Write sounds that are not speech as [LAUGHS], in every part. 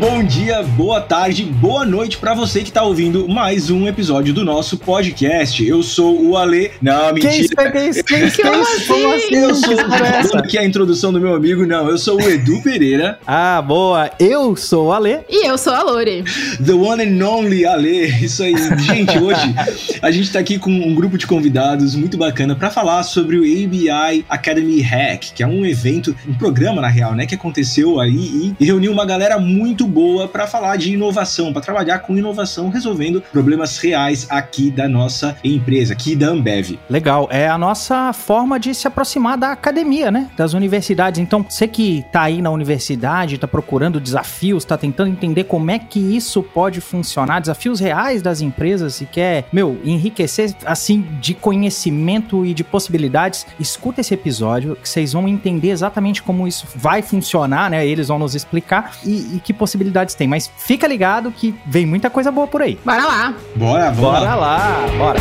bom dia, boa tarde, boa noite para você que tá ouvindo mais um episódio do nosso podcast. Eu sou o Ale. Não, mentira. Quem isso? [LAUGHS] Quem isso? Quem? Como assim? Eu sou o aqui é a introdução do meu amigo. Não, eu sou o Edu Pereira. Ah, boa. Eu sou o Ale. E eu sou a Lore. The one and only Ale. Isso aí. Gente, hoje a gente tá aqui com um grupo de convidados muito bacana para falar sobre o ABI Academy Hack, que é um evento, um programa na real, né, que aconteceu aí e reuniu uma galera muito boa para falar de inovação, para trabalhar com inovação, resolvendo problemas reais aqui da nossa empresa, aqui da Ambev. Legal, é a nossa forma de se aproximar da academia, né? Das universidades. Então, você que tá aí na universidade, tá procurando desafios, tá tentando entender como é que isso pode funcionar, desafios reais das empresas e quer, meu, enriquecer assim de conhecimento e de possibilidades, escuta esse episódio que vocês vão entender exatamente como isso vai funcionar, né? Eles vão nos explicar e, e que possibilidades tem. Mas fica ligado que vem muita coisa boa por aí. Bora lá. Bora, vamos Bora lá, lá bora.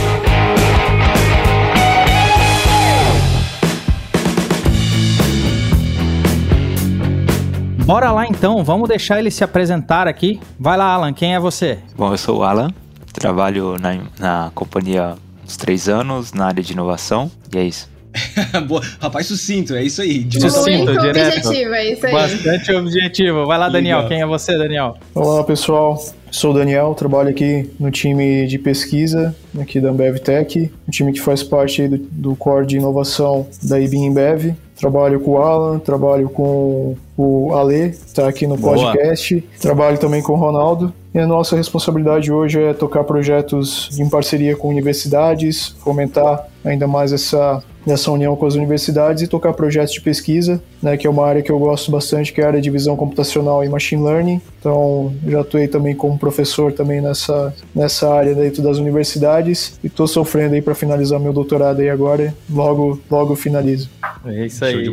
Bora lá então, vamos deixar ele se apresentar aqui. Vai lá, Alan, quem é você? Bom, eu sou o Alan, trabalho na, na companhia há uns três anos na área de inovação e é isso. [LAUGHS] Boa. Rapaz, sucinto, é isso aí. Sucinto, Muito direto. objetivo, é isso aí. Bastante objetivo. Vai lá, Daniel. Legal. Quem é você, Daniel? Olá, pessoal. Sou o Daniel, trabalho aqui no time de pesquisa aqui da Ambev Tech, um time que faz parte do, do core de inovação da IBM Ambev. Trabalho com o Alan, trabalho com o Ale, está aqui no podcast. Boa. Trabalho também com o Ronaldo. E a nossa responsabilidade hoje é tocar projetos em parceria com universidades, fomentar ainda mais essa nessa união com as universidades e tocar projetos de pesquisa, né, que é uma área que eu gosto bastante, que é a área de visão computacional e machine learning. Então, já atuei também como professor também nessa, nessa área dentro das universidades e estou sofrendo aí para finalizar meu doutorado aí agora. Logo, logo finalizo. É isso aí.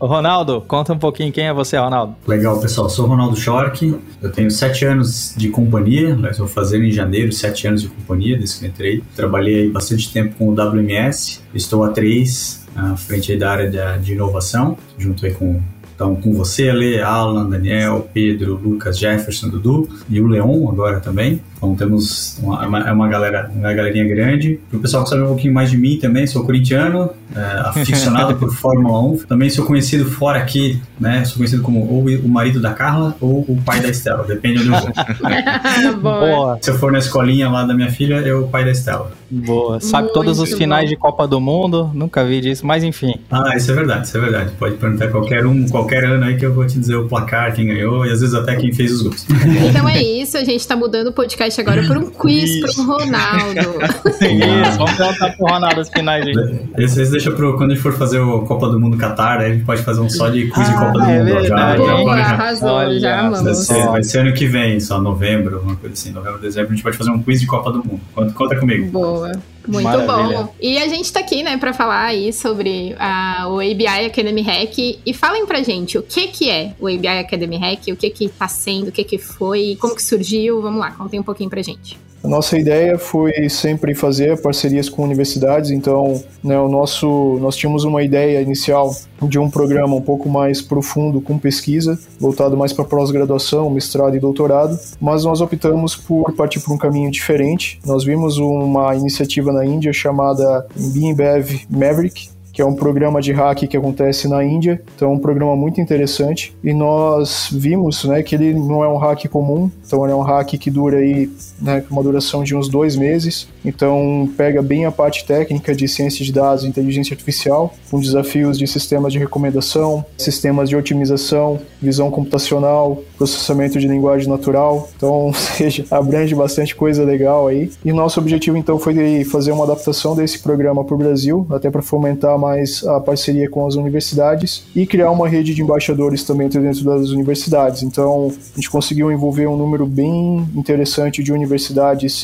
Ronaldo, conta um pouquinho quem é você, Ronaldo. Legal, pessoal. Sou Ronaldo Schork. Eu tenho sete anos de companhia, mas vou fazer em janeiro sete anos de companhia desde que entrei. Trabalhei bastante tempo com o WMS. Estou há três à frente da área de, de inovação, junto aí com então, com você, Ale, Alan, Daniel, Pedro, Lucas, Jefferson, Dudu e o Leon agora também. Então temos uma, é uma, é uma galera, uma galerinha grande. Para o pessoal que sabe um pouquinho mais de mim também, sou corintiano, é, aficionado [LAUGHS] por Fórmula 1. Também sou conhecido fora aqui, né? Sou conhecido como ou o marido da Carla ou o pai da Estela, depende onde eu vou. [LAUGHS] Boa. Se eu for na escolinha lá da minha filha, eu o pai da Estela. Boa. Sabe Muito todos os finais bom. de Copa do Mundo, nunca vi disso, mas enfim. Ah, isso é verdade, isso é verdade. Pode perguntar qualquer um, qualquer ano aí que eu vou te dizer o placar, quem ganhou e às vezes até quem fez os gols. Então é isso, a gente tá mudando o podcast podcast agora por um quiz pro Ronaldo. [LAUGHS] Isso, vamos perguntar pro Ronaldo as finais aí. Esse, esse deixa pro quando a gente for fazer o Copa do Mundo Qatar, aí a gente pode fazer um só de quiz ah, de Copa do é Mundo. Verdade, já, já, Boa, já, arrasou, Olha, já vamos. Vai ser, vai ser ano que vem, só novembro, uma coisa assim, novembro, dezembro, a gente pode fazer um quiz de Copa do Mundo. Conta, conta comigo. Boa. Muito Maravilha. bom. E a gente tá aqui, né, para falar aí sobre a, o ABI Academy Hack. E falem pra gente o que que é o ABI Academy Hack, o que que tá sendo, o que que foi, como que surgiu. Vamos lá, contem um pouquinho pra gente. A nossa ideia foi sempre fazer parcerias com universidades, então né, o nosso, nós tínhamos uma ideia inicial de um programa um pouco mais profundo com pesquisa, voltado mais para pós-graduação, mestrado e doutorado, mas nós optamos por partir por um caminho diferente. Nós vimos uma iniciativa na Índia chamada BIMBEV Maverick, que é um programa de hack que acontece na Índia. Então, é um programa muito interessante. E nós vimos né, que ele não é um hack comum, então ele é um hack que dura aí né, uma duração de uns dois meses. Então, pega bem a parte técnica de ciência de dados e inteligência artificial, com desafios de sistemas de recomendação, sistemas de otimização, visão computacional, processamento de linguagem natural. Então, [LAUGHS] ou seja, abrange bastante coisa legal aí. E nosso objetivo, então, foi fazer uma adaptação desse programa para o Brasil, até para fomentar mais a parceria com as universidades e criar uma rede de embaixadores também dentro das universidades. Então, a gente conseguiu envolver um número bem interessante de universidades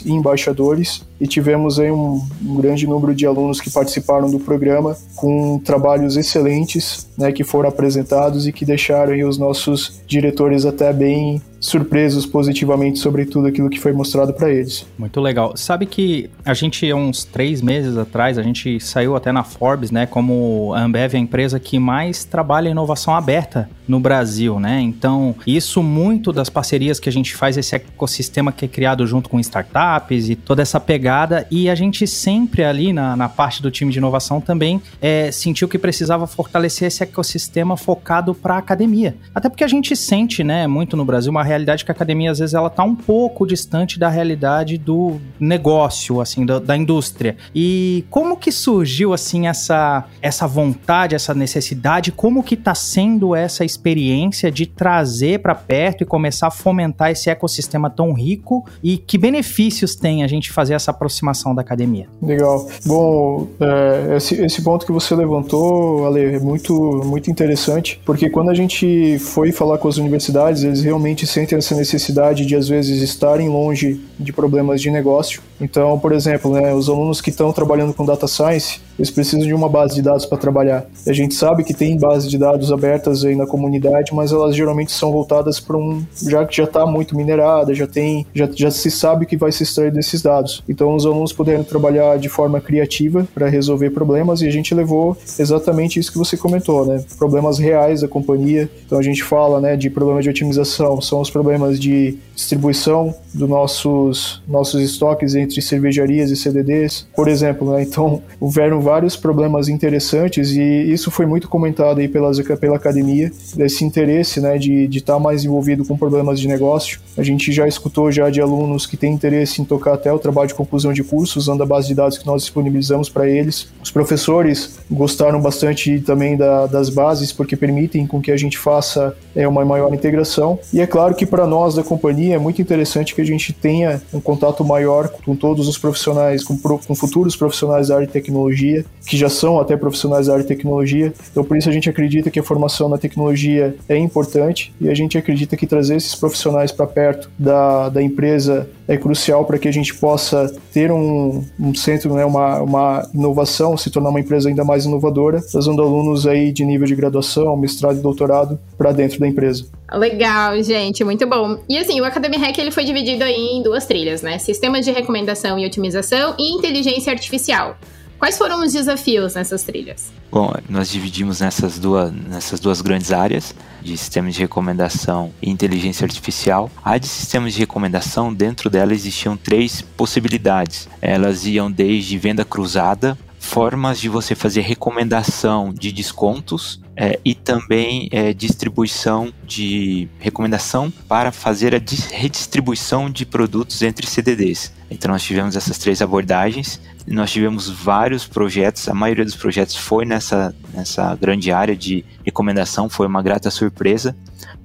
e embaixadores e tivemos aí um, um grande número de alunos que participaram do programa com trabalhos excelentes, né, que foram apresentados e que deixaram os nossos diretores até bem surpresos positivamente sobre tudo aquilo que foi mostrado para eles. Muito legal. Sabe que a gente, há uns três meses atrás, a gente saiu até na Forbes, né, como a Ambev é a empresa que mais trabalha em inovação aberta no Brasil, né? Então, isso muito das parcerias que a gente faz, esse ecossistema que é criado junto com startups e toda essa pegada, e a gente sempre ali na, na parte do time de inovação também é, sentiu que precisava fortalecer esse ecossistema focado para academia. Até porque a gente sente, né, muito no Brasil, uma realidade que a academia às vezes ela tá um pouco distante da realidade do negócio, assim, da, da indústria. E como que surgiu, assim, essa, essa vontade, essa necessidade, como que tá sendo essa experiência de trazer para perto e começar a fomentar esse ecossistema tão rico e que benefícios tem a gente fazer essa aproximação da academia? Legal. Bom, é, esse, esse ponto que você levantou, Ale, é muito, muito interessante, porque quando a gente foi falar com as universidades, eles realmente sentem essa necessidade de, às vezes, estarem longe de problemas de negócio. Então, por exemplo, né, os alunos que estão trabalhando com data science, eles precisam de uma base de dados para trabalhar. E a gente sabe que tem bases de dados abertas aí na comunidade, mas elas geralmente são voltadas para um já que já está muito minerada, já tem, já, já se sabe o que vai se extrair desses dados. Então os alunos puderam trabalhar de forma criativa para resolver problemas e a gente levou exatamente isso que você comentou, né? Problemas reais da companhia. Então a gente fala, né, de problemas de otimização, são os problemas de distribuição dos nossos nossos estoques entre cervejarias e CDDs, por exemplo, né? Então houveram vários problemas interessantes e isso foi muito comentado aí pelas, pela academia, desse interesse né, de estar tá mais envolvido com problemas de negócio. A gente já escutou já de alunos que têm interesse em tocar até o trabalho de conclusão de curso usando a base de dados que nós disponibilizamos para eles. Os professores gostaram bastante também da, das bases porque permitem com que a gente faça é, uma maior integração. E é claro que para nós da companhia é muito interessante que a gente tenha um contato maior com todos os profissionais, com, com futuros profissionais da área de tecnologia que já são até profissionais da área de tecnologia. Então, por isso a gente acredita que a formação na tecnologia é importante e a gente acredita que trazer esses profissionais para perto da, da empresa é crucial para que a gente possa ter um, um centro, né, uma, uma inovação, se tornar uma empresa ainda mais inovadora, trazendo alunos aí de nível de graduação, mestrado e doutorado para dentro da empresa. Legal, gente, muito bom. E assim, o Academy Hack ele foi dividido aí em duas trilhas, né? Sistemas de recomendação e otimização e inteligência artificial. Quais foram os desafios nessas trilhas? Bom, nós dividimos nessas duas, nessas duas grandes áreas de sistemas de recomendação e inteligência artificial. A de sistemas de recomendação, dentro dela existiam três possibilidades. Elas iam desde venda cruzada, formas de você fazer recomendação de descontos é, e também é, distribuição de recomendação para fazer a redistribuição de produtos entre CDDs. Então nós tivemos essas três abordagens nós tivemos vários projetos, a maioria dos projetos foi nessa, nessa grande área de recomendação, foi uma grata surpresa,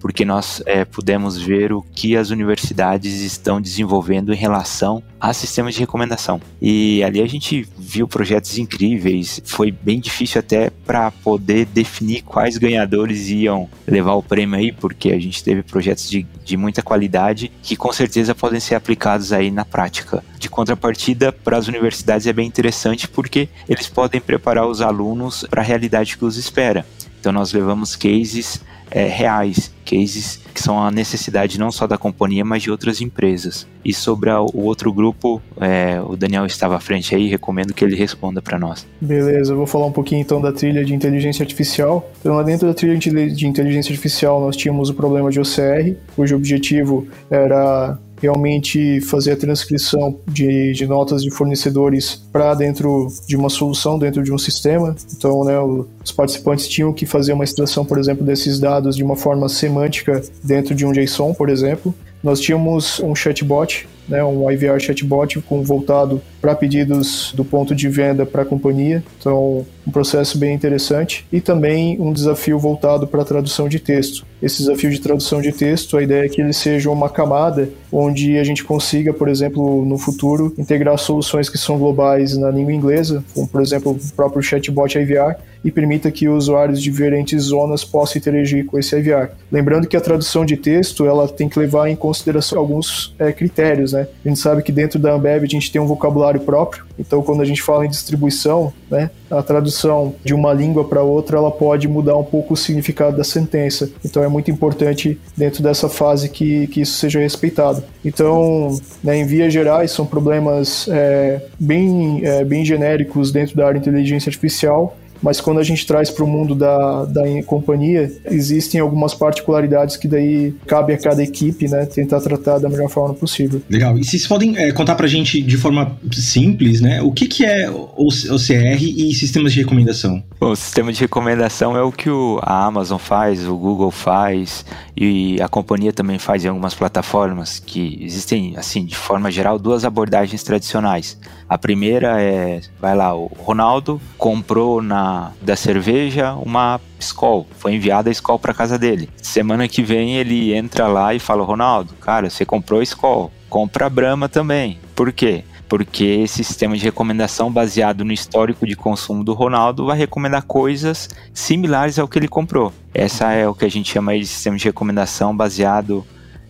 porque nós é, pudemos ver o que as universidades estão desenvolvendo em relação a sistemas de recomendação. E ali a gente viu projetos incríveis, foi bem difícil até para poder definir quais ganhadores iam levar o prêmio aí, porque a gente teve projetos de, de muita qualidade que com certeza podem ser aplicados aí na prática. De contrapartida, para as universidades é bem interessante porque eles podem preparar os alunos para a realidade que os espera. Então nós levamos cases é, reais, cases que são a necessidade não só da companhia, mas de outras empresas. E sobre a, o outro grupo, é, o Daniel estava à frente aí, recomendo que ele responda para nós. Beleza, eu vou falar um pouquinho então da trilha de inteligência artificial. Então, lá dentro da trilha de inteligência artificial, nós tínhamos o problema de OCR, cujo objetivo era realmente fazer a transcrição de, de notas de fornecedores para dentro de uma solução, dentro de um sistema. Então, né, os participantes tinham que fazer uma extração, por exemplo, desses dados de uma forma semântica dentro de um JSON, por exemplo. Nós tínhamos um chatbot, né, um IVR chatbot com, voltado para pedidos do ponto de venda para a companhia. Então, um processo bem interessante e também um desafio voltado para tradução de texto. Esse desafio de tradução de texto, a ideia é que ele seja uma camada onde a gente consiga, por exemplo, no futuro, integrar soluções que são globais na língua inglesa, como por exemplo o próprio chatbot IVR, e permita que usuários de diferentes zonas possam interagir com esse IVR. Lembrando que a tradução de texto ela tem que levar em consideração alguns é, critérios, né? A gente sabe que dentro da Ambev a gente tem um vocabulário próprio, então quando a gente fala em distribuição, né, a tradução de uma língua para outra, ela pode mudar um pouco o significado da sentença. Então é muito importante dentro dessa fase que, que isso seja respeitado. Então, né, em vias gerais, são problemas é, bem, é, bem genéricos dentro da área de inteligência artificial mas quando a gente traz para o mundo da, da companhia, existem algumas particularidades que daí cabe a cada equipe, né, tentar tratar da melhor forma possível. Legal. E vocês podem é, contar para a gente de forma simples, né, o que, que é o OCR e sistemas de recomendação? Bom, o sistema de recomendação é o que o, a Amazon faz, o Google faz e a companhia também faz em algumas plataformas que existem, assim, de forma geral, duas abordagens tradicionais. A primeira é, vai lá, o Ronaldo comprou na da cerveja uma Skol, foi enviada a Skol para casa dele. Semana que vem ele entra lá e fala: "Ronaldo, cara, você comprou Skol, compra a Brahma também". Por quê? porque esse sistema de recomendação baseado no histórico de consumo do Ronaldo vai recomendar coisas similares ao que ele comprou. Essa é o que a gente chama de sistema de recomendação baseado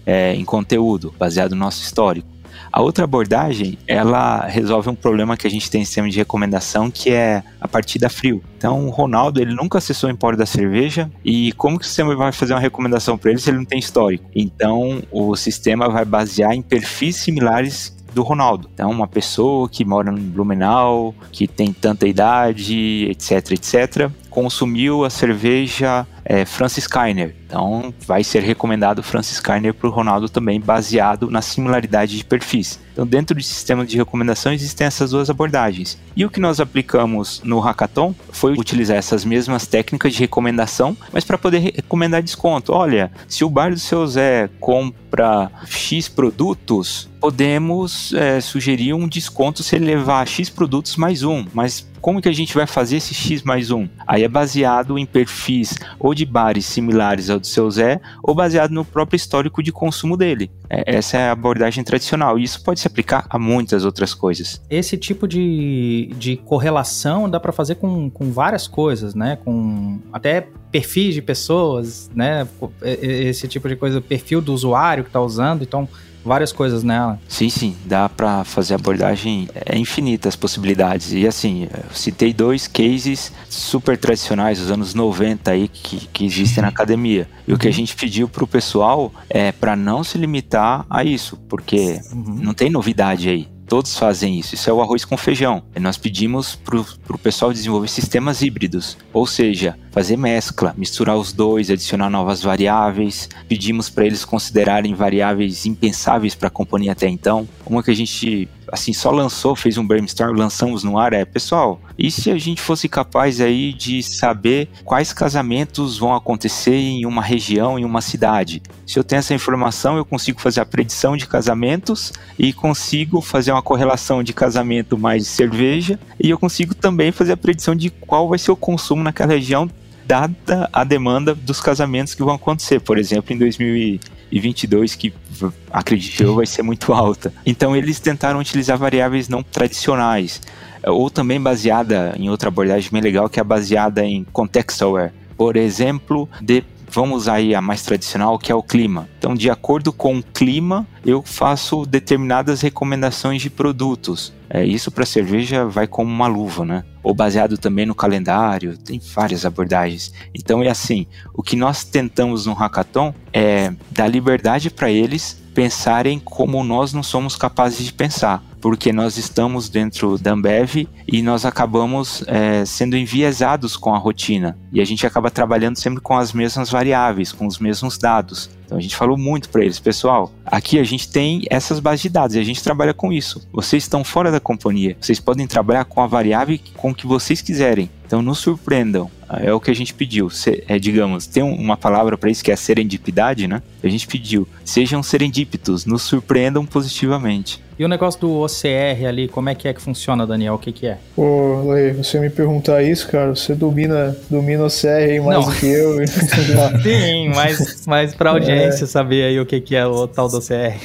é, em conteúdo, baseado no nosso histórico. A outra abordagem, ela resolve um problema que a gente tem em sistema de recomendação, que é a partida frio. Então, o Ronaldo, ele nunca acessou o empório da cerveja e como que o sistema vai fazer uma recomendação para ele se ele não tem histórico? Então, o sistema vai basear em perfis similares do Ronaldo. Então, uma pessoa que mora no Blumenau, que tem tanta idade, etc, etc, consumiu a cerveja é, Francis Kainer. Então, vai ser recomendado Francis Kainer para o Ronaldo também, baseado na similaridade de perfis. Então, dentro do sistema de recomendação, existem essas duas abordagens. E o que nós aplicamos no Hackathon foi utilizar essas mesmas técnicas de recomendação, mas para poder recomendar desconto. Olha, se o bar do seu Zé compra X produtos, podemos é, sugerir um desconto se ele levar X produtos mais um, mas como que a gente vai fazer esse X mais um? Aí é baseado em perfis ou de bares similares ao do seu Zé, ou baseado no próprio histórico de consumo dele. É, essa é a abordagem tradicional, e isso pode se aplicar a muitas outras coisas. Esse tipo de, de correlação dá para fazer com, com várias coisas, né? Com até perfis de pessoas, né? Esse tipo de coisa, perfil do usuário que está usando, então várias coisas nela. Sim, sim, dá para fazer abordagem, é infinita as possibilidades. E assim, eu citei dois cases super tradicionais dos anos 90 aí que, que existem na academia. E o que a uhum. gente pediu pro pessoal é para não se limitar a isso, porque uhum. não tem novidade aí. Todos fazem isso. Isso é o arroz com feijão. E nós pedimos para o pessoal desenvolver sistemas híbridos, ou seja, fazer mescla, misturar os dois, adicionar novas variáveis. Pedimos para eles considerarem variáveis impensáveis para a companhia até então. Uma que a gente assim, só lançou, fez um brainstorm, lançamos no ar, é, pessoal, e se a gente fosse capaz aí de saber quais casamentos vão acontecer em uma região, em uma cidade? Se eu tenho essa informação, eu consigo fazer a predição de casamentos e consigo fazer uma correlação de casamento mais cerveja e eu consigo também fazer a predição de qual vai ser o consumo naquela região dada a demanda dos casamentos que vão acontecer, por exemplo, em 2022, que acredito eu vai ser muito alta. Então eles tentaram utilizar variáveis não tradicionais, ou também baseada em outra abordagem bem legal, que é baseada em context aware. Por exemplo, de vamos aí a mais tradicional, que é o clima. Então, de acordo com o clima, eu faço determinadas recomendações de produtos. É, isso para cerveja vai como uma luva, né? Ou baseado também no calendário, tem várias abordagens. Então é assim, o que nós tentamos no hackathon é dar liberdade para eles pensarem como nós não somos capazes de pensar porque nós estamos dentro da Ambev e nós acabamos é, sendo enviesados com a rotina e a gente acaba trabalhando sempre com as mesmas variáveis, com os mesmos dados. Então a gente falou muito para eles, pessoal, aqui a gente tem essas bases de dados e a gente trabalha com isso. Vocês estão fora da companhia, vocês podem trabalhar com a variável com que vocês quiserem. Então nos surpreendam. É o que a gente pediu. Se, é, digamos, tem uma palavra para isso que é serendipidade, né? A gente pediu, sejam serendípitos, nos surpreendam positivamente. E o negócio do OCR ali, como é que é que funciona, Daniel? O que que é? Pô, Lei, você me perguntar isso, cara, você domina, domina o OCR mais Não. do que eu. [LAUGHS] Sim, mas, mas pra audiência é. saber aí o que que é o tal do OCR.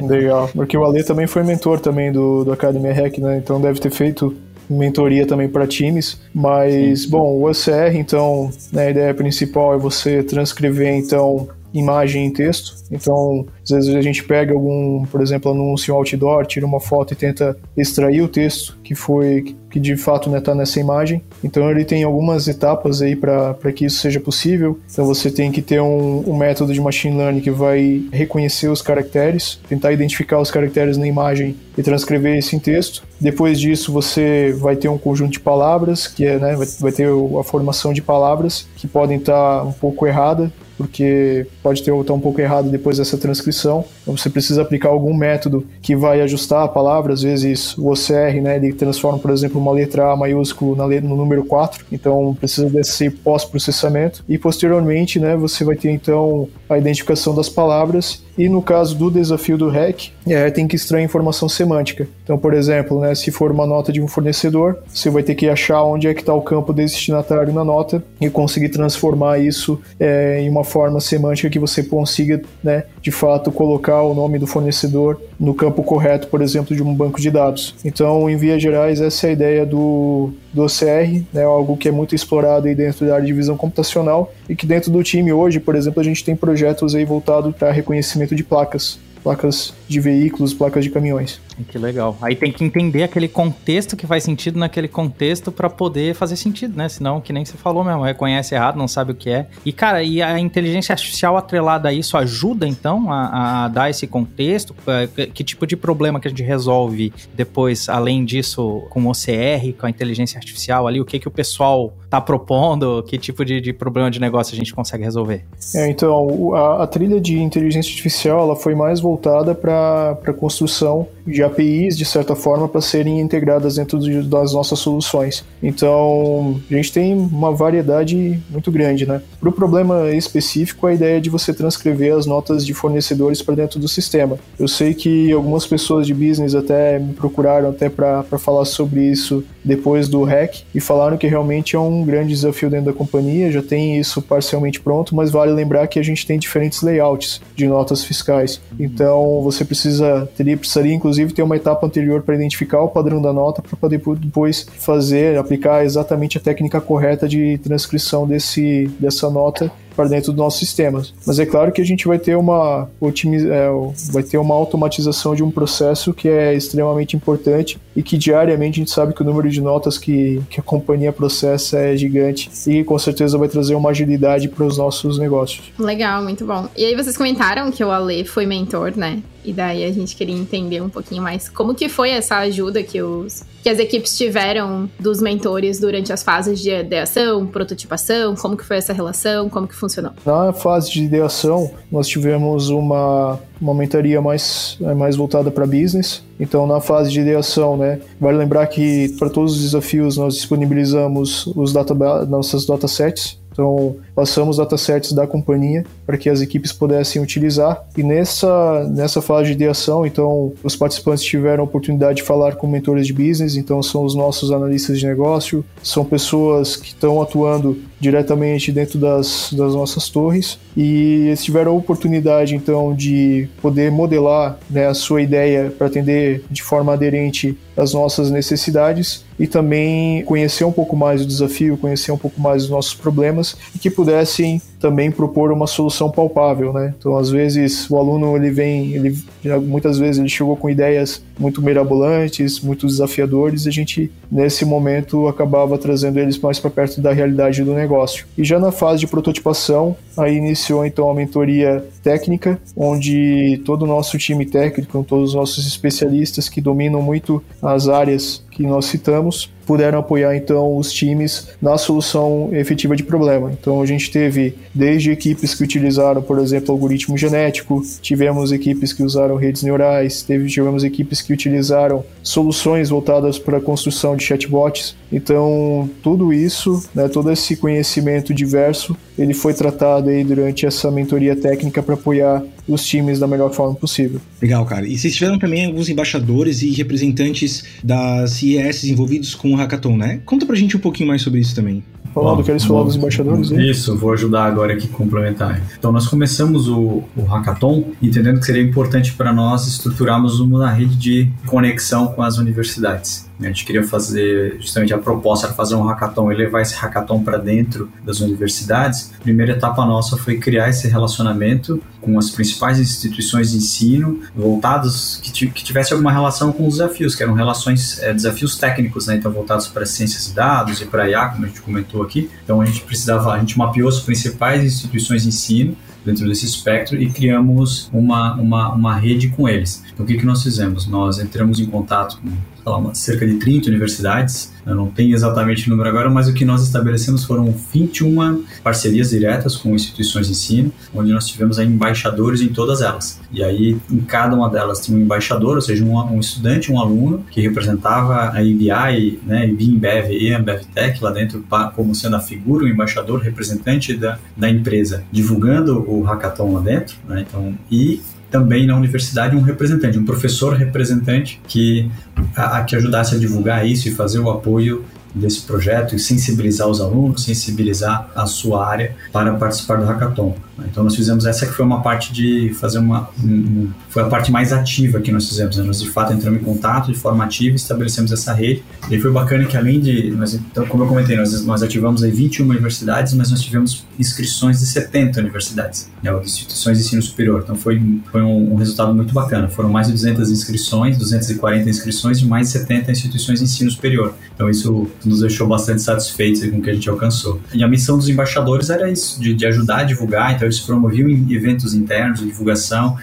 Legal, porque o Ale também foi mentor também do, do Academy Hack, né? Então deve ter feito mentoria também para times, mas Sim. bom, o OCR então, né, a ideia principal é você transcrever então imagem em texto. Então, Às vezes a gente pega algum, por exemplo, anúncio outdoor, tira uma foto e tenta extrair o texto que foi que de fato está né, tá nessa imagem. Então ele tem algumas etapas aí para que isso seja possível. Então você tem que ter um, um, método de machine learning que vai reconhecer os caracteres, tentar identificar os caracteres na imagem e transcrever isso em texto. Depois disso você vai ter um conjunto de palavras que é, né, vai, vai ter a formação de palavras que podem estar tá um pouco errada porque pode ter estar um pouco errado depois dessa transcrição. Então você precisa aplicar algum método que vai ajustar a palavra, às vezes o OCR, né, ele transforma, por exemplo, uma letra A maiúsculo na letra, no número 4, então precisa desse pós-processamento. E posteriormente, né, você vai ter então a identificação das palavras e no caso do desafio do REC, é, tem que extrair informação semântica. Então, por exemplo, né, se for uma nota de um fornecedor, você vai ter que achar onde é que está o campo destinatário na nota e conseguir transformar isso é, em uma forma semântica que você consiga, né, de fato, colocar o nome do fornecedor no campo correto, por exemplo, de um banco de dados. Então, em vias gerais, essa é a ideia do, do OCR, né, algo que é muito explorado aí dentro da área de visão computacional e que dentro do time hoje, por exemplo, a gente tem projetos aí voltados para reconhecimento de placas, placas de veículos, placas de caminhões. Que legal. Aí tem que entender aquele contexto que faz sentido naquele contexto para poder fazer sentido, né? Senão, que nem você falou mesmo, reconhece errado, não sabe o que é. E, cara, e a inteligência artificial atrelada a isso ajuda, então, a, a dar esse contexto? É, que tipo de problema que a gente resolve depois, além disso, com o OCR, com a inteligência artificial ali? O que, que o pessoal tá propondo? Que tipo de, de problema de negócio a gente consegue resolver? É, então, a, a trilha de inteligência artificial, ela foi mais voltada para construção de APIs, de certa forma, para serem integradas dentro de, das nossas soluções. Então, a gente tem uma variedade muito grande, né? Para o problema específico, a ideia é de você transcrever as notas de fornecedores para dentro do sistema. Eu sei que algumas pessoas de business até me procuraram até para falar sobre isso depois do hack e falaram que realmente é um grande desafio dentro da companhia, já tem isso parcialmente pronto, mas vale lembrar que a gente tem diferentes layouts de notas fiscais. Então, você precisa teria precisaria inclusive ter uma etapa anterior para identificar o padrão da nota para poder depois fazer, aplicar exatamente a técnica correta de transcrição desse, dessa nota para dentro do nosso sistema. Mas é claro que a gente vai ter uma é, vai ter uma automatização de um processo que é extremamente importante e que diariamente a gente sabe que o número de notas que, que a companhia processa é gigante e com certeza vai trazer uma agilidade para os nossos negócios. Legal, muito bom. E aí vocês comentaram que o Ale foi mentor, né? E daí a gente queria entender um pouquinho mais como que foi essa ajuda que os que as equipes tiveram dos mentores durante as fases de ideação, prototipação, como que foi essa relação, como que funcionou? Na fase de ideação, nós tivemos uma, uma mentoria mais, mais voltada para business. Então, na fase de ideação, né, vale lembrar que para todos os desafios nós disponibilizamos os data, nossas datasets então, passamos datasets da companhia para que as equipes pudessem utilizar. E nessa, nessa fase de ideação, então, os participantes tiveram a oportunidade de falar com mentores de business, então são os nossos analistas de negócio, são pessoas que estão atuando diretamente dentro das, das nossas torres e eles tiveram a oportunidade então de poder modelar né, a sua ideia para atender de forma aderente às nossas necessidades e também conhecer um pouco mais o desafio, conhecer um pouco mais os nossos problemas e que pudessem também propor uma solução palpável, né? Então, às vezes o aluno ele vem, ele muitas vezes ele chegou com ideias muito mirabolantes, muito desafiadores, e a gente nesse momento acabava trazendo eles mais para perto da realidade do negócio. E já na fase de prototipação, aí iniciou então a mentoria técnica, onde todo o nosso time técnico, todos os nossos especialistas que dominam muito as áreas que nós citamos, puderam apoiar então os times na solução efetiva de problema. Então a gente teve desde equipes que utilizaram, por exemplo, algoritmo genético, tivemos equipes que usaram redes neurais, teve, tivemos equipes que utilizaram soluções voltadas para a construção de chatbots. Então tudo isso, né, todo esse conhecimento diverso, ele foi tratado aí durante essa mentoria técnica para apoiar os times da melhor forma possível. Legal, cara. E vocês tiveram também alguns embaixadores e representantes das IES envolvidos com o Hackathon, né? Conta pra gente um pouquinho mais sobre isso também. Falando que eles falaram dos embaixadores. Hein? Isso, vou ajudar agora aqui a complementar. Então, nós começamos o, o Hackathon entendendo que seria importante para nós estruturarmos uma rede de conexão com as universidades. A gente queria fazer, justamente a proposta era fazer um hackathon e levar esse hackathon para dentro das universidades. A primeira etapa nossa foi criar esse relacionamento com as principais instituições de ensino voltados que, que tivesse alguma relação com os desafios, que eram relações, é, desafios técnicos, né? Então voltados para ciências de dados e para IA, como a gente comentou aqui. Então a gente precisava, a gente mapeou as principais instituições de ensino dentro desse espectro e criamos uma, uma, uma rede com eles. Então, o que, que nós fizemos? Nós entramos em contato com lá, cerca de 30 universidades, eu não tenho exatamente o número agora, mas o que nós estabelecemos foram 21 parcerias diretas com instituições de ensino, onde nós tivemos embaixadores em todas elas. E aí, em cada uma delas tinha um embaixador, ou seja, um, um estudante, um aluno, que representava a IBI, né, IBI Embev e Tech lá dentro, como sendo a figura, o embaixador, representante da, da empresa, divulgando o hackathon lá dentro, né, então, e também na universidade um representante, um professor representante que, a, a, que ajudasse a divulgar isso e fazer o apoio desse projeto e sensibilizar os alunos, sensibilizar a sua área para participar do hackathon. Então nós fizemos essa que foi uma parte de fazer uma um, foi a parte mais ativa que nós fizemos. Né? Nós de fato entramos em contato de forma ativa, estabelecemos essa rede. E foi bacana que além de nós, então como eu comentei, nós, nós ativamos aí 21 universidades, mas nós tivemos inscrições de 70 universidades, né? instituições de ensino superior. Então foi foi um, um, resultado muito bacana. Foram mais de 200 inscrições, 240 inscrições de mais de 70 instituições de ensino superior. Então isso nos deixou bastante satisfeitos com o que a gente alcançou. E a missão dos embaixadores era isso, de, de ajudar a divulgar. Então eles promoviam eventos internos divulgação.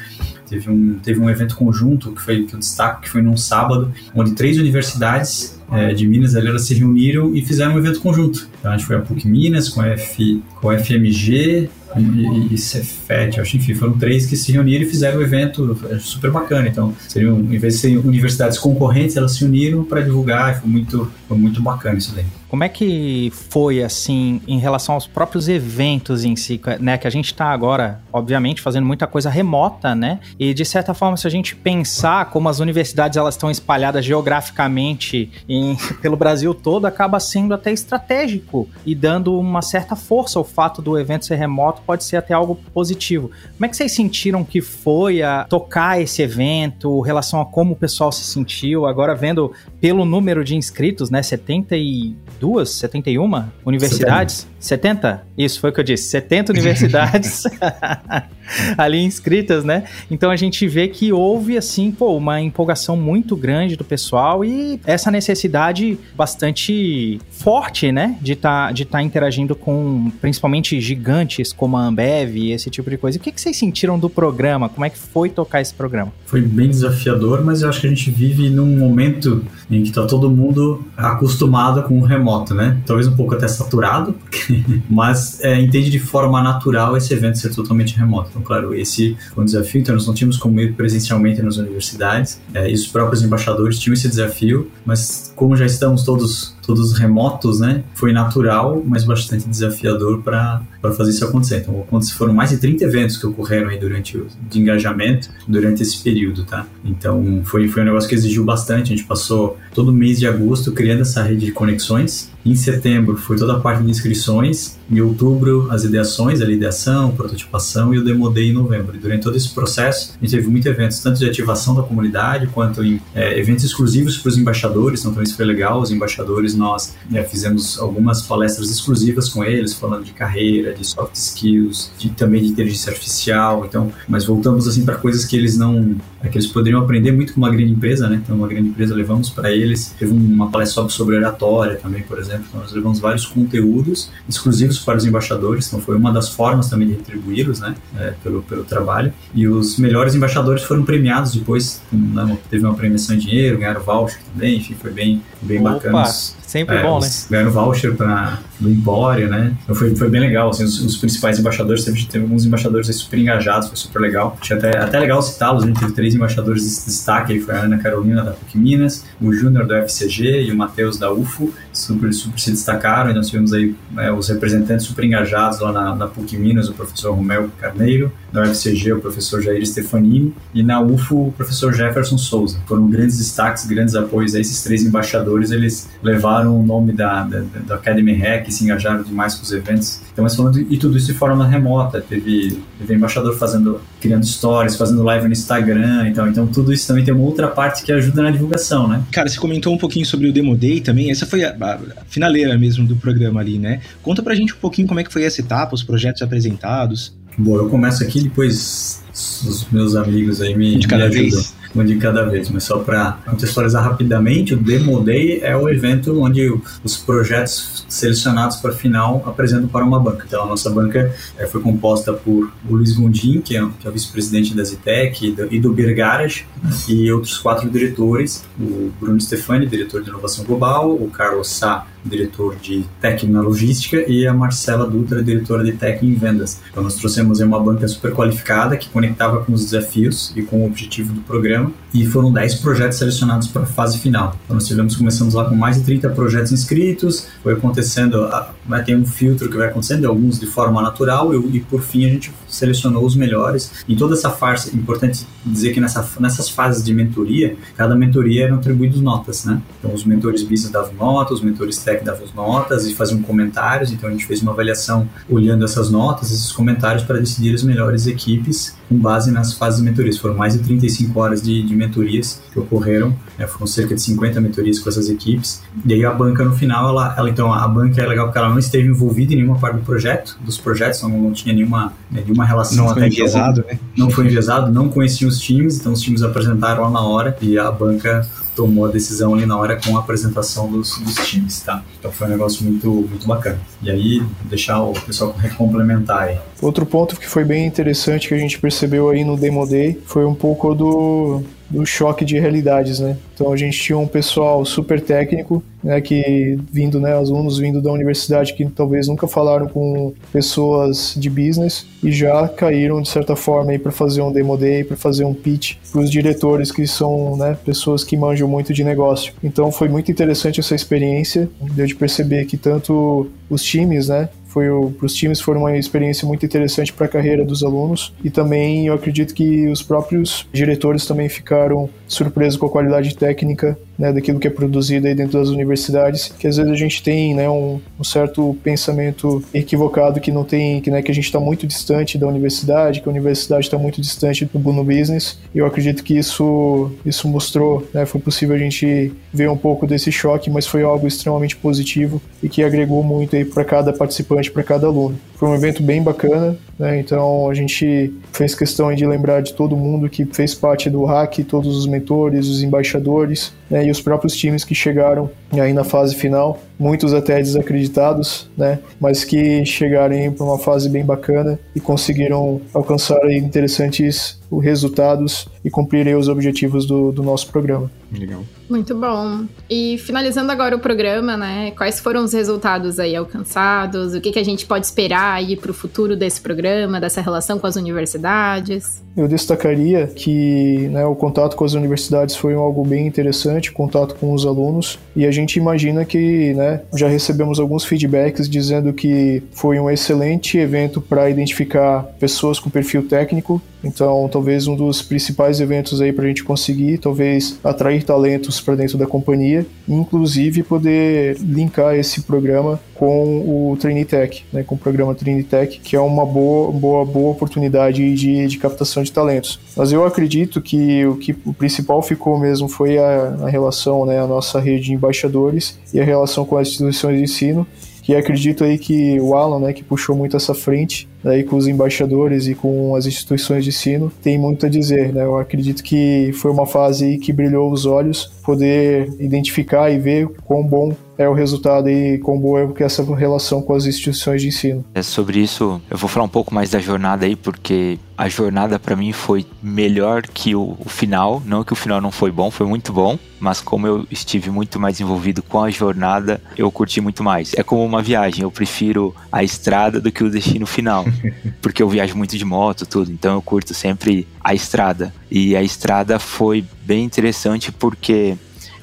Teve um, teve um evento conjunto que foi que eu destaco, que foi num sábado, onde três universidades é, de Minas elas se reuniram e fizeram um evento conjunto. Então a gente foi a PUC Minas, com a, F, com a FMG, e, e Cefet, acho, enfim, foram três que se reuniram e fizeram um evento super bacana. Então, seriam, em vez de serem universidades concorrentes, elas se uniram para divulgar, foi muito, foi muito bacana isso daí. Como é que foi, assim, em relação aos próprios eventos em si, né? Que a gente está agora, obviamente, fazendo muita coisa remota, né? E, de certa forma, se a gente pensar como as universidades elas estão espalhadas geograficamente em, [LAUGHS] pelo Brasil todo, acaba sendo até estratégico e dando uma certa força ao fato do evento ser remoto, pode ser até algo positivo. Como é que vocês sentiram que foi a tocar esse evento, relação a como o pessoal se sentiu, agora vendo pelo número de inscritos, né? 72 72, 71 universidades? 70. 70? Isso foi o que eu disse, 70 [LAUGHS] universidades [LAUGHS] ali inscritas, né? Então a gente vê que houve, assim, pô, uma empolgação muito grande do pessoal e essa necessidade bastante forte, né? De tá, de tá interagindo com principalmente gigantes como a Ambev e esse tipo de coisa. O que, que vocês sentiram do programa? Como é que foi tocar esse programa? Foi bem desafiador, mas eu acho que a gente vive num momento em que está todo mundo acostumado com o remoto, né? Talvez um pouco até saturado, [LAUGHS] mas é, entende de forma natural esse evento ser totalmente remoto. Então, claro, esse foi um desafio, então nós não tínhamos como ir presencialmente nas universidades, é, e os próprios embaixadores tinham esse desafio, mas como já estamos todos todos remotos, né? Foi natural, mas bastante desafiador para fazer isso acontecer. Então, foram mais de 30 eventos que ocorreram aí durante o de engajamento durante esse período, tá? Então, foi, foi um negócio que exigiu bastante. A gente passou todo mês de agosto criando essa rede de conexões. Em setembro foi toda a parte de inscrições. Em outubro, as ideações, a ideação, prototipação e o Demo Day em novembro. E durante todo esse processo, a gente teve muitos eventos, tanto de ativação da comunidade, quanto em é, eventos exclusivos para os embaixadores. Então, isso foi legal. Os embaixadores nós né, fizemos algumas palestras exclusivas com eles, falando de carreira, de soft skills, de, também de inteligência artificial. Então, mas voltamos assim para coisas que eles não, é, que eles poderiam aprender muito com uma grande empresa, né? Então, uma grande empresa levamos para eles. Teve uma palestra sobre oratória também, por exemplo. Então, nós levamos vários conteúdos exclusivos para os embaixadores. Então, foi uma das formas também de retribuí-los, né? É, pelo pelo trabalho. E os melhores embaixadores foram premiados depois. Né, teve uma premiação em dinheiro, ganharam voucher também. Enfim, foi bem bem Opa. bacana. Sempre é, bom, né? Ganharam voucher para do Empório, né? Então foi, foi bem legal, assim, os, os principais embaixadores, teve, teve alguns embaixadores super engajados, foi super legal. Achei até, até legal citá-los, a gente teve três embaixadores de destaque, aí foi a Ana Carolina da PUC Minas, o Júnior do FCG e o Matheus da UFO, super, super se destacaram, e nós tivemos aí é, os representantes super engajados lá na, na PUC Minas, o professor Romel Carneiro, na UFCG o professor Jair Stefanini, e na UFO o professor Jefferson Souza. Foram grandes destaques, grandes apoios a esses três embaixadores, eles levaram o nome da, da, da Academy Hack, se engajaram demais com os eventos. Então, mas falando, e tudo isso de forma remota. Teve, teve embaixador fazendo, criando stories, fazendo live no Instagram. Então, então, tudo isso também tem uma outra parte que ajuda na divulgação, né? Cara, você comentou um pouquinho sobre o Demo Day também. Essa foi a, a finaleira mesmo do programa ali, né? Conta pra gente um pouquinho como é que foi essa etapa, os projetos apresentados. Bom, eu começo aqui, depois os meus amigos aí me, de cada me ajudam. vez uma de cada vez, mas só para contextualizar rapidamente, o Demo Day é o evento onde os projetos selecionados para final apresentam para uma banca. Então, a nossa banca é, foi composta por o Luiz Gondim, que é, que é o vice-presidente da Zitec, e do, e do e outros quatro diretores, o Bruno Stefani, diretor de inovação global, o Carlos Sá, diretor de Tech na logística, e a Marcela Dutra, diretora de Tech em vendas. Então, nós trouxemos uma banca super qualificada que conectava com os desafios e com o objetivo do programa, e foram 10 projetos selecionados para a fase final. Então, nós tivemos, começamos lá com mais de 30 projetos inscritos, foi acontecendo, vai ter um filtro que vai acontecendo, alguns de forma natural, e, e por fim a gente selecionou os melhores. Em toda essa farsa, é importante dizer que nessa, nessas fases de mentoria, cada mentoria eram atribuídos notas, né? Então, os mentores business davam notas, os mentores tech davam notas e faziam comentários, então a gente fez uma avaliação olhando essas notas, esses comentários para decidir as melhores equipes com base nas fases de mentorias. Foram mais de 35 horas de, de mentorias que ocorreram, né? foram cerca de 50 mentorias com essas equipes. E aí a banca no final, ela, ela então a banca é legal porque ela não esteve envolvida em nenhuma parte do projeto, dos projetos, não, não tinha nenhuma, né, nenhuma relação não até foi enviesado, então, né? Não foi enviesado, não conhecia os times, então os times apresentaram lá na hora e a banca tomou a decisão ali na hora com a apresentação dos, dos times, tá? Então foi um negócio muito, muito bacana. E aí, deixar o pessoal complementar aí. Outro ponto que foi bem interessante que a gente percebeu aí no Demo Day foi um pouco do, do choque de realidades, né? Então a gente tinha um pessoal super técnico, né, que vindo, né, alunos vindo da universidade que talvez nunca falaram com pessoas de business e já caíram de certa forma aí para fazer um demo day, para fazer um pitch para os diretores que são, né, pessoas que manjam muito de negócio. Então foi muito interessante essa experiência, deu de perceber que tanto os times, né, foi para os times foi uma experiência muito interessante para a carreira dos alunos. E também eu acredito que os próprios diretores também ficaram surpresos com a qualidade técnica né, daquilo que é produzido aí dentro das universidades, que às vezes a gente tem né, um, um certo pensamento equivocado que não tem, que, né, que a gente está muito distante da universidade, que a universidade está muito distante do no business. E eu acredito que isso, isso mostrou, né, foi possível a gente ver um pouco desse choque, mas foi algo extremamente positivo e que agregou muito aí para cada participante, para cada aluno. Foi um evento bem bacana, né? Então a gente fez questão de lembrar de todo mundo que fez parte do hack, todos os mentores, os embaixadores né? e os próprios times que chegaram aí na fase final, muitos até desacreditados, né? Mas que chegaram para uma fase bem bacana e conseguiram alcançar aí interessantes resultados e cumprir os objetivos do, do nosso programa. Legal. Muito bom. E finalizando agora o programa, né? Quais foram os resultados aí alcançados? O que, que a gente pode esperar aí para o futuro desse programa, dessa relação com as universidades? Eu destacaria que né, o contato com as universidades foi algo bem interessante, contato com os alunos, e a gente imagina que né, já recebemos alguns feedbacks dizendo que foi um excelente evento para identificar pessoas com perfil técnico. Então, talvez um dos principais eventos aí para a gente conseguir, talvez atrair talentos para dentro da companhia, inclusive poder linkar esse programa com o Trainee Tech, né, com o programa Trainee Tech, que é uma boa, boa, boa oportunidade de, de captação de talentos. Mas eu acredito que o que o principal ficou mesmo foi a, a relação, né, a nossa rede de embaixadores e a relação com as instituições de ensino, que acredito aí que o Alan, né, que puxou muito essa frente, aí com os embaixadores e com as instituições de ensino, tem muito a dizer, né? Eu acredito que foi uma fase que brilhou os olhos, poder identificar e ver quão bom é o resultado e quão boa é essa relação com as instituições de ensino. É sobre isso, eu vou falar um pouco mais da jornada aí, porque a jornada para mim foi melhor que o, o, final. Não que o final não foi bom, foi muito bom, mas como eu estive muito mais envolvido com a jornada, eu curti muito mais. É como uma viagem, eu prefiro a estrada do que o destino final. Porque eu viajo muito de moto, tudo, então eu curto sempre a estrada. E a estrada foi bem interessante porque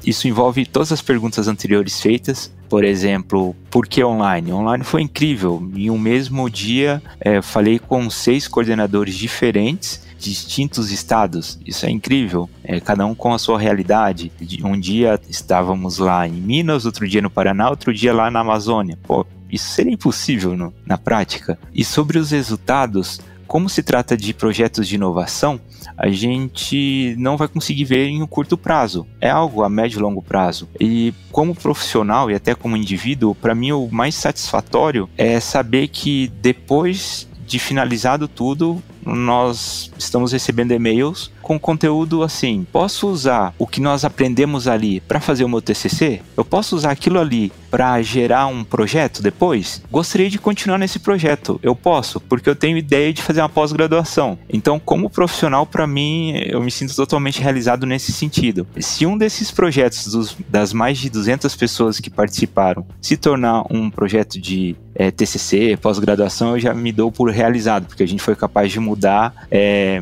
isso envolve todas as perguntas anteriores feitas. Por exemplo, por que online? Online foi incrível. Em um mesmo dia, é, falei com seis coordenadores diferentes distintos estados. Isso é incrível. É, cada um com a sua realidade. Um dia estávamos lá em Minas, outro dia no Paraná, outro dia lá na Amazônia. Pô, isso seria impossível no, na prática. E sobre os resultados, como se trata de projetos de inovação, a gente não vai conseguir ver em um curto prazo. É algo a médio e longo prazo. E como profissional e até como indivíduo, para mim o mais satisfatório é saber que depois de finalizado tudo, nós estamos recebendo e-mails com conteúdo assim. Posso usar o que nós aprendemos ali para fazer o meu TCC? Eu posso usar aquilo ali para gerar um projeto depois? Gostaria de continuar nesse projeto. Eu posso, porque eu tenho ideia de fazer uma pós-graduação. Então, como profissional, para mim, eu me sinto totalmente realizado nesse sentido. Se um desses projetos dos, das mais de 200 pessoas que participaram se tornar um projeto de é, TCC, pós-graduação, eu já me dou por realizado, porque a gente foi capaz de mudar é,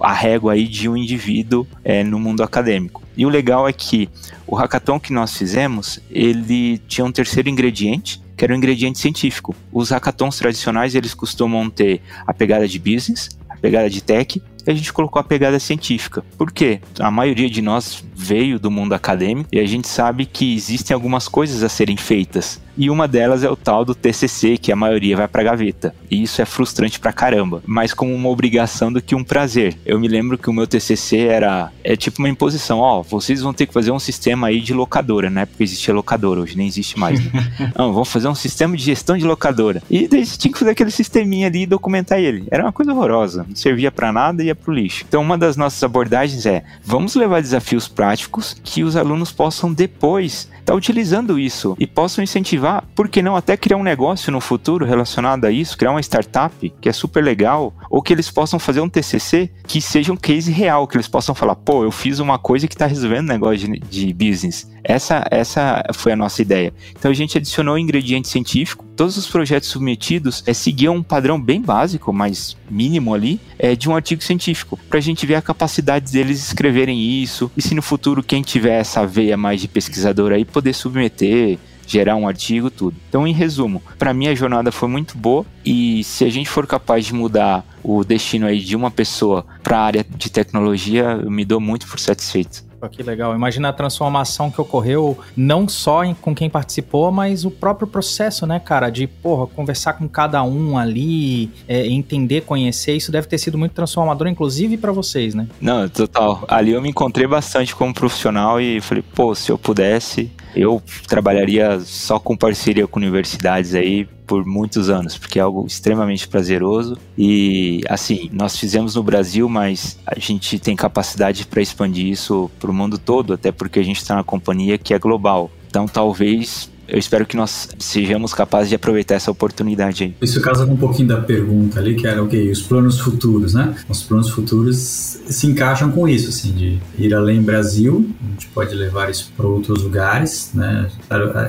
a régua aí de um indivíduo é, no mundo acadêmico. E o legal é que o hackathon que nós fizemos, ele tinha um terceiro ingrediente, que era um ingrediente científico. Os hackathons tradicionais, eles costumam ter a pegada de business, a pegada de tech e a gente colocou a pegada científica. Por quê? A maioria de nós veio do mundo acadêmico e a gente sabe que existem algumas coisas a serem feitas. E uma delas é o tal do TCC, que a maioria vai pra gaveta. E isso é frustrante pra caramba, mais como uma obrigação do que um prazer. Eu me lembro que o meu TCC era é tipo uma imposição, ó, oh, vocês vão ter que fazer um sistema aí de locadora, né? Porque existia locadora, hoje nem existe mais, né? [LAUGHS] Não, vamos fazer um sistema de gestão de locadora. E daí você tinha que fazer aquele sisteminha ali e documentar ele. Era uma coisa horrorosa, não servia para nada e ia pro lixo. Então, uma das nossas abordagens é: vamos levar desafios práticos que os alunos possam depois estar tá utilizando isso e possam incentivar, por que não até criar um negócio no futuro relacionado a isso, criar uma startup que é super legal, ou que eles possam fazer um TCC que seja um case real, que eles possam falar, pô, eu fiz uma coisa que está resolvendo negócio de, de business. Essa, essa foi a nossa ideia. Então a gente adicionou ingrediente científico. Todos os projetos submetidos é, seguiam um padrão bem básico, mas mínimo ali, é, de um artigo científico, para a gente ver a capacidade deles escreverem isso. E se no futuro quem tiver essa veia mais de pesquisador aí poder submeter, gerar um artigo, tudo. Então, em resumo, para mim a jornada foi muito boa e se a gente for capaz de mudar o destino aí de uma pessoa para a área de tecnologia, eu me dou muito por satisfeito. Que legal. Imagina a transformação que ocorreu não só em, com quem participou, mas o próprio processo, né, cara? De, porra, conversar com cada um ali, é, entender, conhecer. Isso deve ter sido muito transformador, inclusive para vocês, né? Não, total. Ali eu me encontrei bastante como profissional e falei, pô, se eu pudesse, eu trabalharia só com parceria com universidades aí por muitos anos, porque é algo extremamente prazeroso e assim, nós fizemos no Brasil, mas a gente tem capacidade para expandir isso para o mundo todo, até porque a gente está na companhia que é global. Então, talvez eu espero que nós sejamos capazes de aproveitar essa oportunidade aí. Isso casa com um pouquinho da pergunta ali, que era o okay, os planos futuros, né? Os planos futuros se encaixam com isso, assim, de ir além Brasil, a gente pode levar isso para outros lugares, né?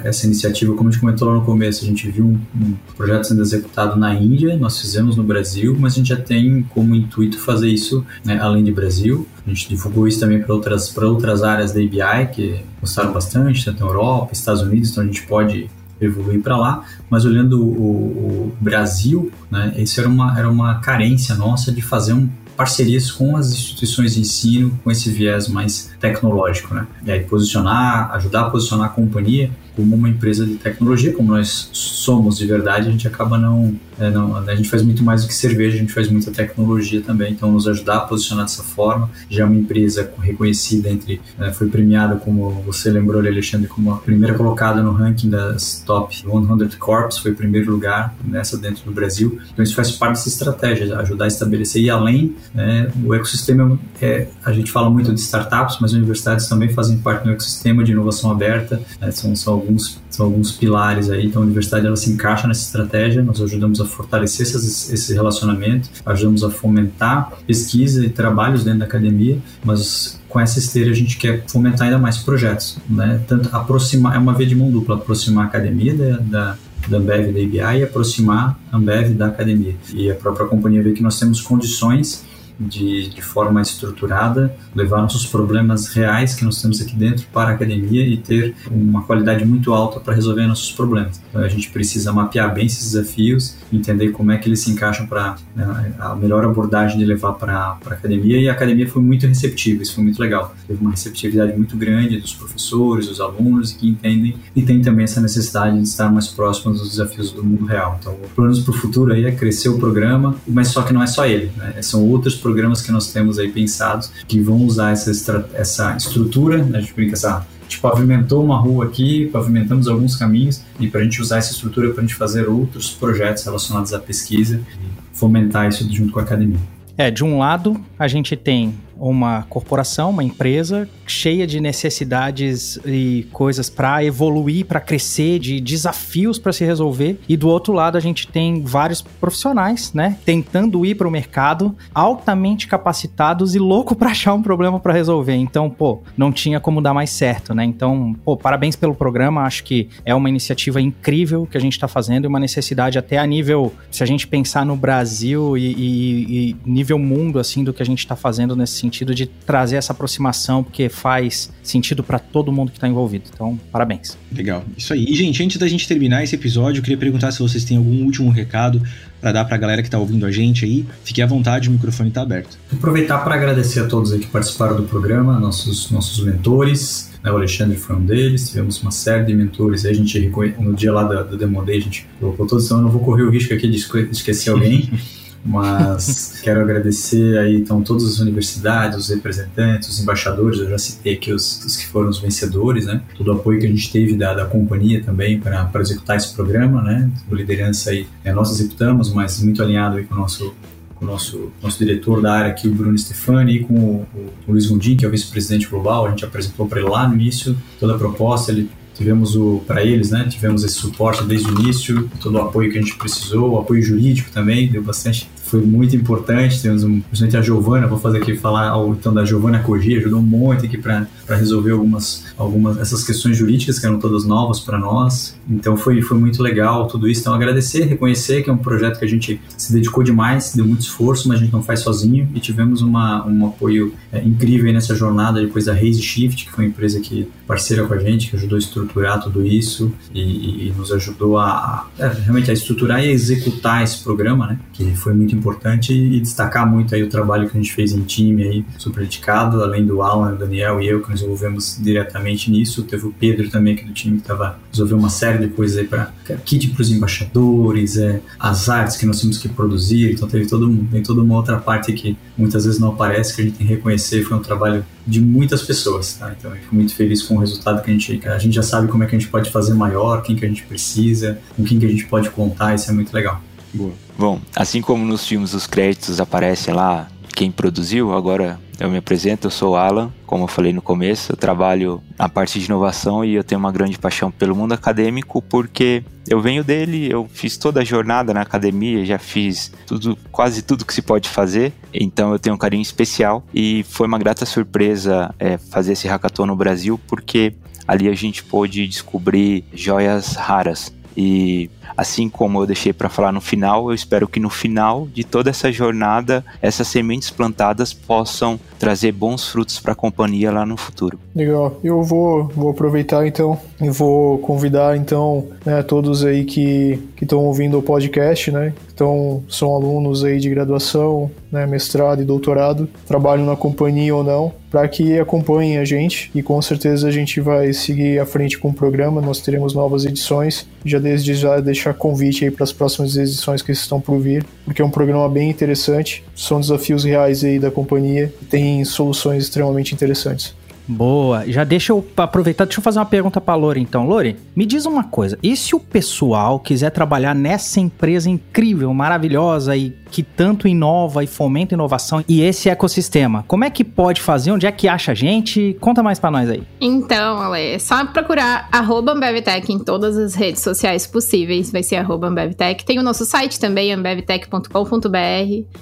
Essa iniciativa, como a gente comentou lá no começo, a gente viu um, um projeto sendo executado na Índia, nós fizemos no Brasil, mas a gente já tem como intuito fazer isso né, além de Brasil. A gente divulgou isso também para outras, outras áreas da ABI que gostaram bastante, tanto na Europa, Estados Unidos, então a gente pode evoluir para lá, mas olhando o, o, Brasil, né, isso era uma, era uma carência nossa de fazer um, parcerias com as instituições de ensino com esse viés mais tecnológico, né? E aí posicionar, ajudar a posicionar a companhia como uma empresa de tecnologia, como nós somos de verdade, a gente acaba não, é, não, a gente faz muito mais do que cerveja, a gente faz muita tecnologia também, então nos ajudar a posicionar dessa forma, já é uma empresa reconhecida entre, é, foi premiada como você lembrou, Alexandre, como a primeira colocada no ranking das top 100 corps, foi primeiro lugar nessa dentro do Brasil, então isso faz parte dessa estratégia, ajudar a estabelecer e além, né, o ecossistema, é, a gente fala muito de startups, mas universidades também fazem parte do ecossistema de inovação aberta, né, são, são alguns, são alguns pilares aí. Então, a universidade ela se encaixa nessa estratégia. Nós ajudamos a fortalecer esses, esse relacionamento, ajudamos a fomentar pesquisa e trabalhos dentro da academia, mas com essa esteira a gente quer fomentar ainda mais projetos, né? Tanto aproximar, é uma via de mão dupla, aproximar a academia da, da da Ambev da ABI e aproximar a Ambev da academia. E a própria companhia vê que nós temos condições de, de forma estruturada, levar nossos problemas reais que nós temos aqui dentro para a academia e ter uma qualidade muito alta para resolver nossos problemas. Então a gente precisa mapear bem esses desafios, entender como é que eles se encaixam para né, a melhor abordagem de levar para a academia e a academia foi muito receptiva, isso foi muito legal. Teve uma receptividade muito grande dos professores, dos alunos que entendem e tem também essa necessidade de estar mais próximos dos desafios do mundo real. Então, planos para o futuro aí é crescer o programa, mas só que não é só ele, né? são outros programas que nós temos aí pensados que vão usar essa, essa estrutura, né? a gente brinca essa a gente pavimentou uma rua aqui, pavimentamos alguns caminhos e para a gente usar essa estrutura para a gente fazer outros projetos relacionados à pesquisa e fomentar isso junto com a academia. É, de um lado, a gente tem uma corporação, uma empresa cheia de necessidades e coisas para evoluir, para crescer, de desafios para se resolver. E do outro lado, a gente tem vários profissionais, né, tentando ir para o mercado, altamente capacitados e louco para achar um problema para resolver. Então, pô, não tinha como dar mais certo, né? Então, pô, parabéns pelo programa. Acho que é uma iniciativa incrível que a gente está fazendo e uma necessidade até a nível, se a gente pensar no Brasil e, e, e nível mundo, assim, do que a gente está fazendo nesse sentido de trazer essa aproximação, porque faz sentido para todo mundo que está envolvido. Então, parabéns. Legal. Isso aí. E, gente, antes da gente terminar esse episódio, eu queria perguntar se vocês têm algum último recado para dar para a galera que está ouvindo a gente aí. Fique à vontade, o microfone está aberto. Aproveitar para agradecer a todos aí que participaram do programa, nossos, nossos mentores. Né, o Alexandre foi um deles, tivemos uma série de mentores. Aí a gente, no dia lá da, da Demo Day, a gente colocou todos, então eu não vou correr o risco aqui de esquecer alguém. [LAUGHS] mas [LAUGHS] quero agradecer aí então todas as universidades, os representantes, os embaixadores, eu já citei aqui os, os que foram os vencedores, né? Todo o apoio que a gente teve da, da companhia também para executar esse programa, né? A liderança aí, é, nós executamos, mas muito alinhado aí com o nosso com o nosso, nosso diretor da área aqui, o Bruno Stefani, e com o, o Luiz Gondim, que é o vice-presidente global, a gente apresentou para ele lá no início toda a proposta, ele tivemos o para eles, né? Tivemos esse suporte desde o início, todo o apoio que a gente precisou, o apoio jurídico também, deu bastante foi muito importante. Temos um, principalmente a Giovana, vou fazer aqui falar então da Giovana Corria, ajudou muito aqui para resolver algumas, algumas essas questões jurídicas que eram todas novas para nós. Então foi, foi muito legal tudo isso. Então agradecer, reconhecer que é um projeto que a gente se dedicou demais, deu muito esforço, mas a gente não faz sozinho e tivemos uma, um apoio é, incrível nessa jornada depois da Raise Shift, que foi uma empresa que parceira com a gente, que ajudou a estruturar tudo isso e, e nos ajudou a, a, realmente a estruturar e executar esse programa, né? Que foi muito importante e destacar muito aí o trabalho que a gente fez em time aí, super dedicado, além do Alan, o Daniel e eu que nos envolvemos diretamente nisso. Teve o Pedro também aqui do time que estava resolveu uma série de coisas aí para kit para os embaixadores, é, as artes que nós tínhamos que produzir. Então teve todo tem toda uma outra parte que muitas vezes não aparece que a gente tem que reconhecer. Foi um trabalho de muitas pessoas, tá? Então eu fico muito feliz com o resultado que a gente a gente já sabe como é que a gente pode fazer maior, quem que a gente precisa, com quem que a gente pode contar. Isso é muito legal. Boa. Bom, assim como nos filmes os créditos aparecem lá quem produziu, agora eu me apresento, eu sou o Alan, como eu falei no começo, eu trabalho na parte de inovação e eu tenho uma grande paixão pelo mundo acadêmico porque eu venho dele, eu fiz toda a jornada na academia, já fiz tudo, quase tudo que se pode fazer, então eu tenho um carinho especial e foi uma grata surpresa é, fazer esse hackathon no Brasil porque ali a gente pôde descobrir joias raras e assim como eu deixei para falar no final, eu espero que no final de toda essa jornada, essas sementes plantadas possam trazer bons frutos para a companhia lá no futuro. Legal. Eu vou, vou aproveitar então e vou convidar então né, todos aí que estão ouvindo o podcast, né? Então são alunos aí de graduação, né, mestrado e doutorado, trabalham na companhia ou não, para que acompanhem a gente e com certeza a gente vai seguir à frente com o programa. Nós teremos novas edições. Já desde já deixar convite aí para as próximas edições que estão por vir, porque é um programa bem interessante. São desafios reais aí da companhia tem soluções extremamente interessantes. Boa. Já deixa eu aproveitar, deixa eu fazer uma pergunta para Lore então. Lore, me diz uma coisa. E se o pessoal quiser trabalhar nessa empresa incrível, maravilhosa e que tanto inova e fomenta inovação e esse ecossistema, como é que pode fazer? Onde é que acha a gente? Conta mais para nós aí. Então, Ale, é só procurar AmbevTech em todas as redes sociais possíveis. Vai ser AmbevTech. Tem o nosso site também, ambevtech.com.br.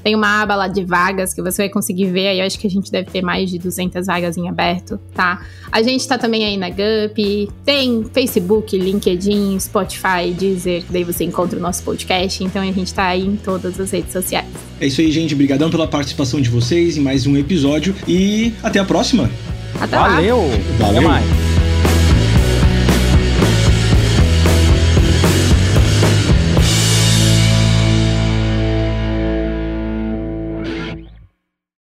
Tem uma aba lá de vagas que você vai conseguir ver. Aí eu acho que a gente deve ter mais de 200 vagas em aberto tá? A gente tá também aí na Gup, tem Facebook, LinkedIn, Spotify, Deezer, daí você encontra o nosso podcast, então a gente tá aí em todas as redes sociais. É isso aí, gente. Obrigadão pela participação de vocês em mais um episódio e até a próxima. Até Valeu. lá. Valeu. Até mais.